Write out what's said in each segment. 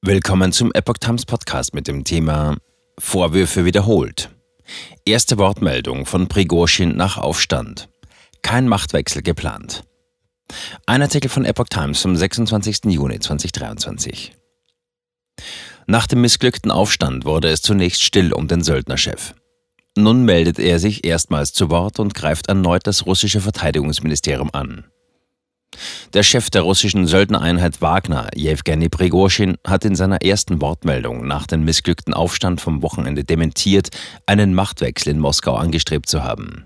Willkommen zum Epoch Times Podcast mit dem Thema Vorwürfe wiederholt. Erste Wortmeldung von Prigorschin nach Aufstand. Kein Machtwechsel geplant. Ein Artikel von Epoch Times vom 26. Juni 2023. Nach dem missglückten Aufstand wurde es zunächst still um den Söldnerchef. Nun meldet er sich erstmals zu Wort und greift erneut das russische Verteidigungsministerium an. Der Chef der russischen Söldnereinheit Wagner, Jewgeni Prigorschin, hat in seiner ersten Wortmeldung nach dem missglückten Aufstand vom Wochenende dementiert, einen Machtwechsel in Moskau angestrebt zu haben.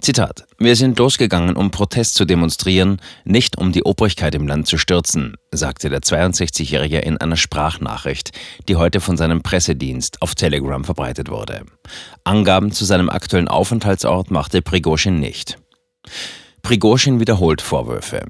Zitat: Wir sind losgegangen, um Protest zu demonstrieren, nicht um die Obrigkeit im Land zu stürzen, sagte der 62-Jährige in einer Sprachnachricht, die heute von seinem Pressedienst auf Telegram verbreitet wurde. Angaben zu seinem aktuellen Aufenthaltsort machte Prigorschin nicht. Prigozhin wiederholt Vorwürfe.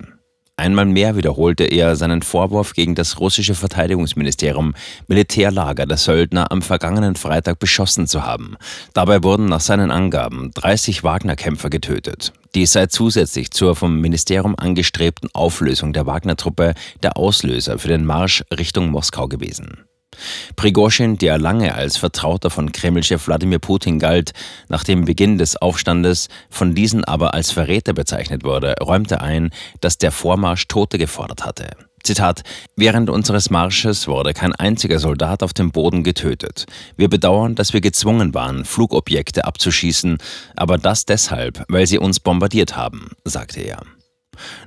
Einmal mehr wiederholte er seinen Vorwurf gegen das russische Verteidigungsministerium, Militärlager der Söldner am vergangenen Freitag beschossen zu haben. Dabei wurden nach seinen Angaben 30 Wagner-Kämpfer getötet. Dies sei zusätzlich zur vom Ministerium angestrebten Auflösung der Wagner-Truppe der Auslöser für den Marsch Richtung Moskau gewesen. Prigozhin, der lange als Vertrauter von Kremlchef Wladimir Putin galt, nach dem Beginn des Aufstandes von diesen aber als Verräter bezeichnet wurde, räumte ein, dass der Vormarsch Tote gefordert hatte. Zitat: Während unseres Marsches wurde kein einziger Soldat auf dem Boden getötet. Wir bedauern, dass wir gezwungen waren, Flugobjekte abzuschießen, aber das deshalb, weil sie uns bombardiert haben, sagte er.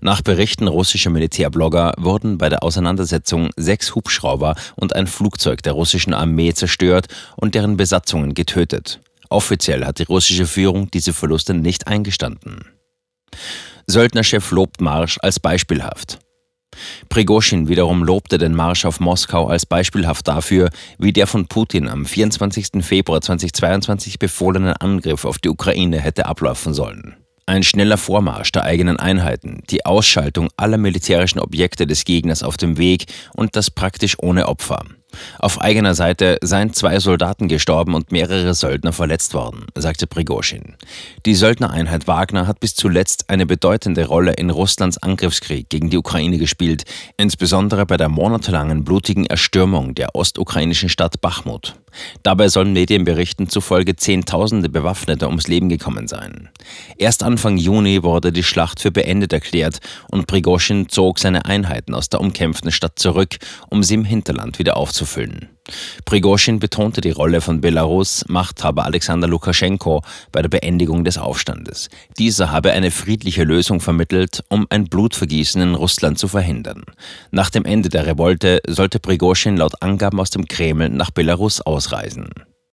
Nach Berichten russischer Militärblogger wurden bei der Auseinandersetzung sechs Hubschrauber und ein Flugzeug der russischen Armee zerstört und deren Besatzungen getötet. Offiziell hat die russische Führung diese Verluste nicht eingestanden. Söldnerchef lobt Marsch als beispielhaft. Prigozhin wiederum lobte den Marsch auf Moskau als beispielhaft dafür, wie der von Putin am 24. Februar 2022 befohlene Angriff auf die Ukraine hätte ablaufen sollen. Ein schneller Vormarsch der eigenen Einheiten, die Ausschaltung aller militärischen Objekte des Gegners auf dem Weg und das praktisch ohne Opfer. Auf eigener Seite seien zwei Soldaten gestorben und mehrere Söldner verletzt worden, sagte Prigozhin. Die Söldnereinheit Wagner hat bis zuletzt eine bedeutende Rolle in Russlands Angriffskrieg gegen die Ukraine gespielt, insbesondere bei der monatelangen blutigen Erstürmung der ostukrainischen Stadt Bachmut. Dabei sollen Medienberichten zufolge Zehntausende Bewaffnete ums Leben gekommen sein. Erst Anfang Juni wurde die Schlacht für beendet erklärt und Prigozhin zog seine Einheiten aus der umkämpften Stadt zurück, um sie im Hinterland wieder aufzufüllen. Prigozhin betonte die Rolle von Belarus Machthaber Alexander Lukaschenko bei der Beendigung des Aufstandes. Dieser habe eine friedliche Lösung vermittelt, um ein Blutvergießen in Russland zu verhindern. Nach dem Ende der Revolte sollte Prigozhin laut Angaben aus dem Kreml nach Belarus ausreisen.